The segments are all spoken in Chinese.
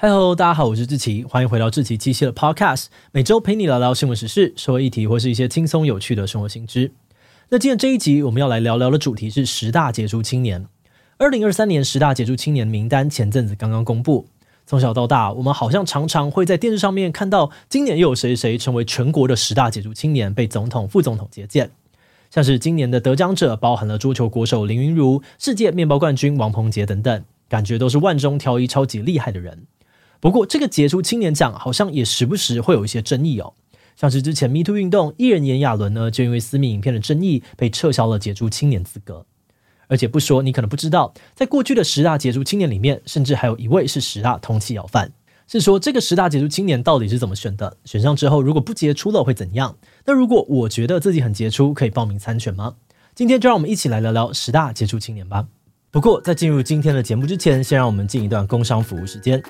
嗨喽，大家好，我是志奇，欢迎回到志奇七七的 Podcast，每周陪你聊聊新闻时事、社会议题或是一些轻松有趣的生活新知。那今天这一集我们要来聊聊的主题是十大杰出青年。二零二三年十大杰出青年名单前阵子刚刚公布，从小到大，我们好像常常会在电视上面看到今年又有谁谁成为全国的十大杰出青年，被总统、副总统接见。像是今年的得奖者包含了桌球国手林昀儒、世界面包冠军王鹏杰等等，感觉都是万中挑一、超级厉害的人。不过，这个杰出青年奖好像也时不时会有一些争议哦。像是之前 Me Too 运动，艺人炎亚纶呢，就因为私密影片的争议被撤销了杰出青年资格。而且不说，你可能不知道，在过去的十大杰出青年里面，甚至还有一位是十大通缉要犯。是说这个十大杰出青年到底是怎么选的？选上之后如果不杰出了会怎样？那如果我觉得自己很杰出，可以报名参选吗？今天就让我们一起来聊聊十大杰出青年吧。不过在进入今天的节目之前，先让我们进一段工商服务时间。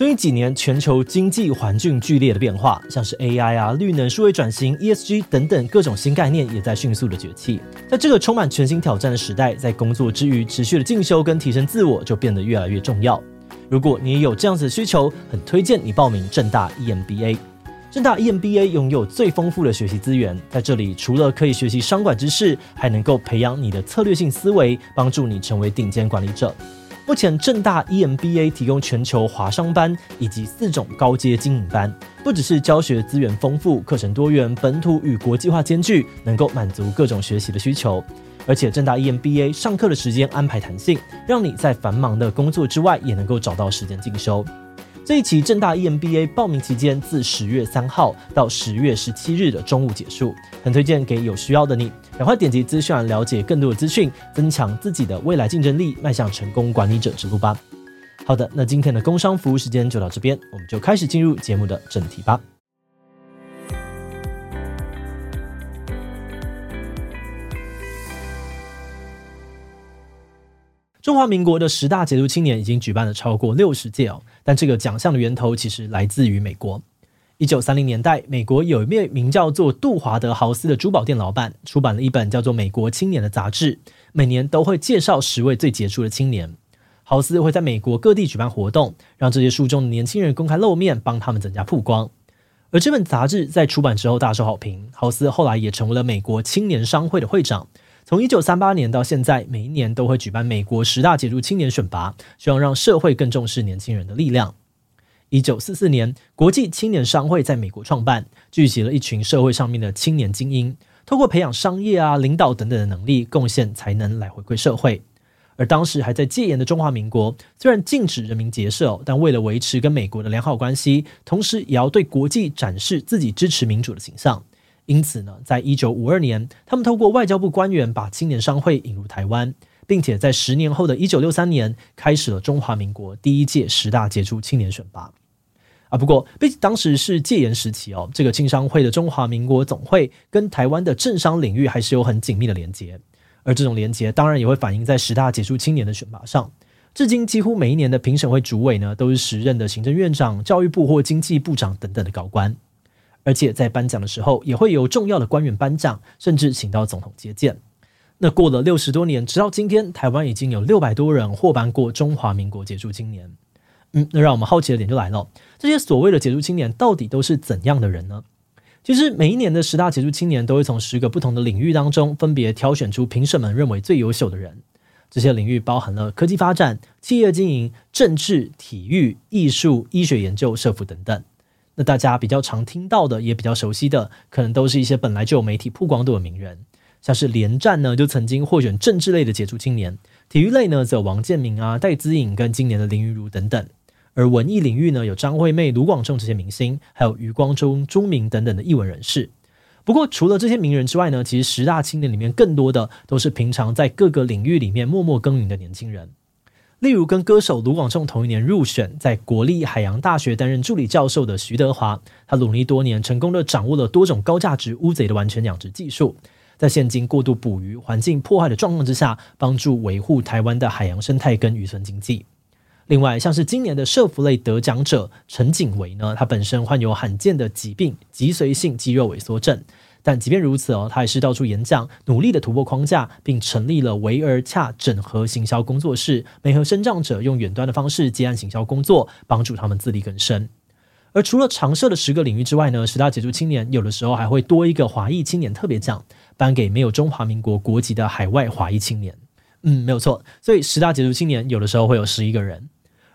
最近几年，全球经济环境剧烈的变化，像是 AI 啊、绿能、数位转型、ESG 等等各种新概念，也在迅速的崛起。在这个充满全新挑战的时代，在工作之余持续的进修跟提升自我，就变得越来越重要。如果你也有这样子的需求，很推荐你报名正大 EMBA。正大 EMBA 拥有最丰富的学习资源，在这里除了可以学习商管知识，还能够培养你的策略性思维，帮助你成为顶尖管理者。目前正大 EMBA 提供全球华商班以及四种高阶经营班，不只是教学资源丰富、课程多元、本土与国际化兼具，能够满足各种学习的需求。而且正大 EMBA 上课的时间安排弹性，让你在繁忙的工作之外也能够找到时间进修。这一期正大 EMBA 报名期间自十月三号到十月十七日的中午结束，很推荐给有需要的你，赶快点击资讯栏了解更多的资讯，增强自己的未来竞争力，迈向成功管理者之路吧。好的，那今天的工商服务时间就到这边，我们就开始进入节目的正题吧。中华民国的十大杰出青年已经举办了超过六十届哦，但这个奖项的源头其实来自于美国。一九三零年代，美国有一位名叫做杜华德豪斯的珠宝店老板，出版了一本叫做《美国青年》的杂志，每年都会介绍十位最杰出的青年。豪斯会在美国各地举办活动，让这些书中的年轻人公开露面，帮他们增加曝光。而这本杂志在出版之后大受好评，豪斯后来也成为了美国青年商会的会长。从一九三八年到现在，每一年都会举办美国十大杰出青年选拔，希望让社会更重视年轻人的力量。一九四四年，国际青年商会在美国创办，聚集了一群社会上面的青年精英，透过培养商业啊、领导等等的能力，贡献才能来回馈社会。而当时还在戒严的中华民国，虽然禁止人民结社，但为了维持跟美国的良好关系，同时也要对国际展示自己支持民主的形象。因此呢，在一九五二年，他们透过外交部官员把青年商会引入台湾，并且在十年后的一九六三年，开始了中华民国第一届十大杰出青年选拔。啊，不过，毕竟当时是戒严时期哦，这个青商会的中华民国总会跟台湾的政商领域还是有很紧密的连接，而这种连接当然也会反映在十大杰出青年的选拔上。至今，几乎每一年的评审会主委呢，都是时任的行政院长、教育部或经济部长等等的高官。而且在颁奖的时候，也会有重要的官员颁奖，甚至请到总统接见。那过了六十多年，直到今天，台湾已经有六百多人获颁过中华民国杰出青年。嗯，那让我们好奇的点就来了：这些所谓的杰出青年，到底都是怎样的人呢？其实每一年的十大杰出青年，都会从十个不同的领域当中，分别挑选出评审们认为最优秀的人。这些领域包含了科技发展、企业经营、政治、体育、艺术、医学研究、社福等等。那大家比较常听到的，也比较熟悉的，可能都是一些本来就有媒体曝光度的名人，像是连战呢，就曾经获选政治类的杰出青年；体育类呢，则有王建民啊、戴资颖跟今年的林昀儒等等；而文艺领域呢，有张惠妹、卢广仲这些明星，还有余光中、朱明等等的艺文人士。不过，除了这些名人之外呢，其实十大青年里面更多的都是平常在各个领域里面默默耕耘的年轻人。例如，跟歌手卢广仲同一年入选，在国立海洋大学担任助理教授的徐德华，他努力多年，成功的掌握了多种高价值乌贼的完全养殖技术，在现今过度捕鱼、环境破坏的状况之下，帮助维护台湾的海洋生态跟渔村经济。另外，像是今年的社福类得奖者陈景维呢，他本身患有罕见的疾病——脊髓性肌肉萎缩症，但即便如此哦，他还是到处演讲，努力的突破框架，并成立了维尔恰整合行销工作室，媒合身障者用远端的方式接案行销工作，帮助他们自力更生。而除了常设的十个领域之外呢，十大杰出青年有的时候还会多一个华裔青年特别奖，颁给没有中华民国国籍的海外华裔青年。嗯，没有错。所以十大杰出青年有的时候会有十一个人。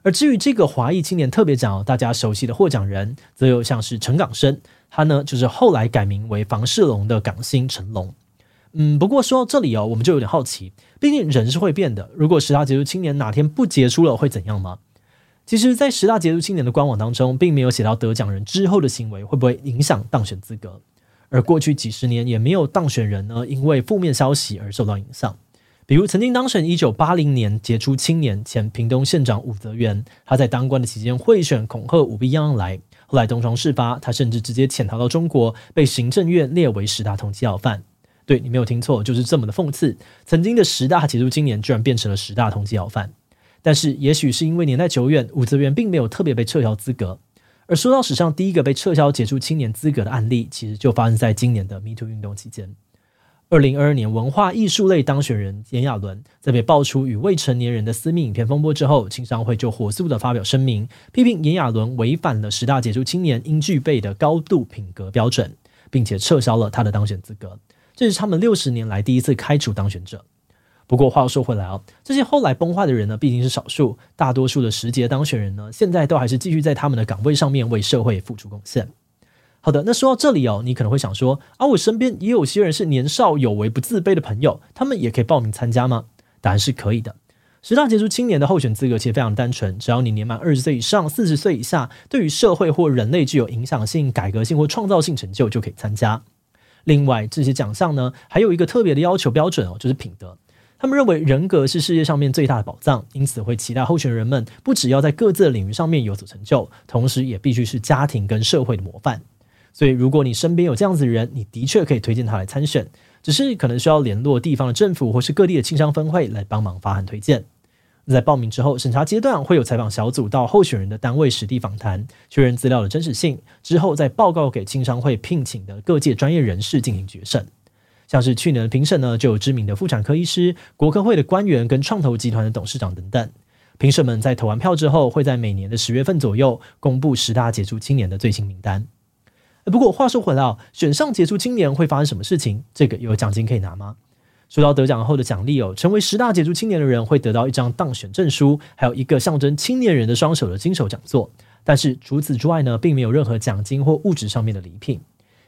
而至于这个华裔青年特别奖，大家熟悉的获奖人，则有像是陈港生，他呢就是后来改名为房世龙的港星成龙。嗯，不过说到这里哦，我们就有点好奇，毕竟人是会变的。如果十大杰出青年哪天不杰出了，会怎样吗？其实，在十大杰出青年的官网当中，并没有写到得奖人之后的行为会不会影响当选资格。而过去几十年，也没有当选人呢因为负面消息而受到影响。比如曾经当选一九八零年杰出青年前屏东县长武泽元，他在当官的期间贿选恐吓舞弊样样来，后来东窗事发，他甚至直接潜逃到中国，被行政院列为十大通缉要犯。对，你没有听错，就是这么的讽刺，曾经的十大杰出青年居然变成了十大通缉要犯。但是也许是因为年代久远，武则元并没有特别被撤销资格。而说到史上第一个被撤销杰出青年资格的案例，其实就发生在今年的 MeToo 运动期间。二零二二年文化艺术类当选人炎亚纶，在被爆出与未成年人的私密影片风波之后，青商会就火速的发表声明，批评炎亚纶违反了十大杰出青年应具备的高度品格标准，并且撤销了他的当选资格。这是他们六十年来第一次开除当选者。不过话又说回来啊，这些后来崩坏的人呢，毕竟是少数，大多数的十杰当选人呢，现在都还是继续在他们的岗位上面为社会付出贡献。好的，那说到这里哦，你可能会想说啊，我身边也有些人是年少有为不自卑的朋友，他们也可以报名参加吗？答案是可以的。十大杰出青年的候选资格其实非常单纯，只要你年满二十岁以上、四十岁以下，对于社会或人类具有影响性、改革性或创造性成就，就可以参加。另外，这些奖项呢，还有一个特别的要求标准哦，就是品德。他们认为人格是世界上面最大的宝藏，因此会期待候选人们不只要在各自的领域上面有所成就，同时也必须是家庭跟社会的模范。所以，如果你身边有这样子的人，你的确可以推荐他来参选，只是可能需要联络地方的政府或是各地的青商分会来帮忙发函推荐。在报名之后，审查阶段会有采访小组到候选人的单位实地访谈，确认资料的真实性，之后再报告给青商会聘请的各界专业人士进行决审。像是去年的评审呢，就有知名的妇产科医师、国科会的官员跟创投集团的董事长等等。评审们在投完票之后，会在每年的十月份左右公布十大杰出青年的最新名单。不过话说回来啊，选上杰出青年会发生什么事情？这个有奖金可以拿吗？说到得奖后的奖励哦，成为十大杰出青年的人会得到一张当选证书，还有一个象征青年人的双手的金手奖座。但是除此之外呢，并没有任何奖金或物质上面的礼品。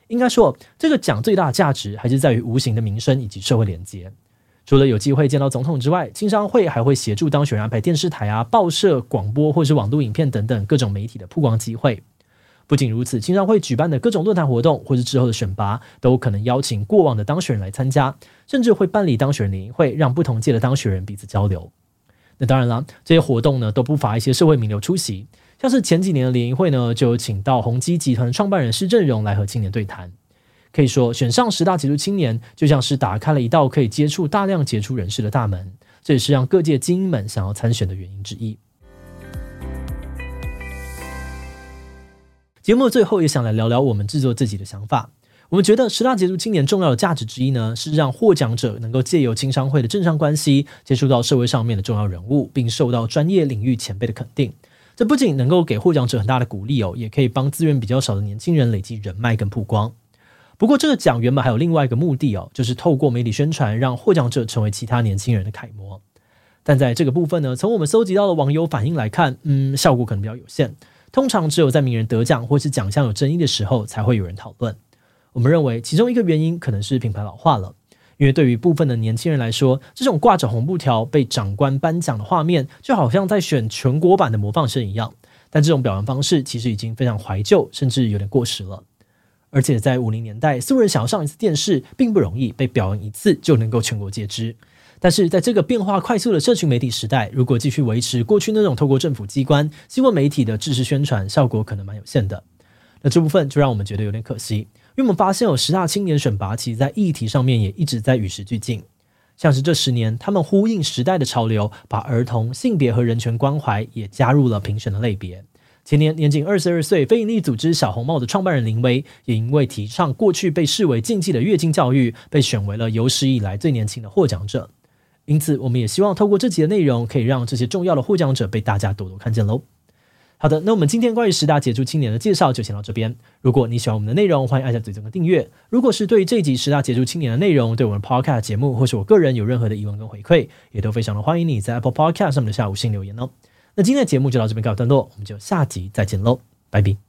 应该说，这个奖最大价值还是在于无形的名声以及社会连接。除了有机会见到总统之外，青商会还会协助当选人安排电视台啊、报社、广播或是网络影片等等各种媒体的曝光机会。不仅如此，青商会举办的各种论坛活动，或是之后的选拔，都可能邀请过往的当选人来参加，甚至会办理当选人联谊会，让不同届的当选人彼此交流。那当然了，这些活动呢，都不乏一些社会名流出席，像是前几年的联谊会呢，就有请到宏基集团创办人施正荣来和青年对谈。可以说，选上十大杰出青年，就像是打开了一道可以接触大量杰出人士的大门，这也是让各界精英们想要参选的原因之一。节目最后也想来聊聊我们制作自己的想法。我们觉得十大杰出青年重要的价值之一呢，是让获奖者能够借由青商会的政商关系，接触到社会上面的重要人物，并受到专业领域前辈的肯定。这不仅能够给获奖者很大的鼓励哦，也可以帮资源比较少的年轻人累积人脉跟曝光。不过这个奖原本还有另外一个目的哦，就是透过媒体宣传，让获奖者成为其他年轻人的楷模。但在这个部分呢，从我们搜集到的网友反应来看，嗯，效果可能比较有限。通常只有在名人得奖或是奖项有争议的时候，才会有人讨论。我们认为其中一个原因可能是品牌老化了，因为对于部分的年轻人来说，这种挂着红布条被长官颁奖的画面，就好像在选全国版的模范生一样。但这种表扬方式其实已经非常怀旧，甚至有点过时了。而且在五零年代，素人想要上一次电视并不容易，被表扬一次就能够全国皆知。但是在这个变化快速的社群媒体时代，如果继续维持过去那种透过政府机关、新闻媒体的知识宣传，效果可能蛮有限的。那这部分就让我们觉得有点可惜，因为我们发现有十大青年选拔，其实在议题上面也一直在与时俱进。像是这十年，他们呼应时代的潮流，把儿童、性别和人权关怀也加入了评选的类别。前年年仅二十二岁，非营利组织小红帽的创办人林威，也因为提倡过去被视为禁忌的月经教育，被选为了有史以来最年轻的获奖者。因此，我们也希望透过这集的内容，可以让这些重要的获奖者被大家多多看见喽。好的，那我们今天关于十大杰出青年的介绍就先到这边。如果你喜欢我们的内容，欢迎按下最中的订阅。如果是对于这一集十大杰出青年的内容，对我们 Podcast 节目或是我个人有任何的疑问跟回馈，也都非常的欢迎你在 Apple Podcast 上面的下五星留言哦。那今天的节目就到这边告一段落，我们就下集再见喽，拜拜。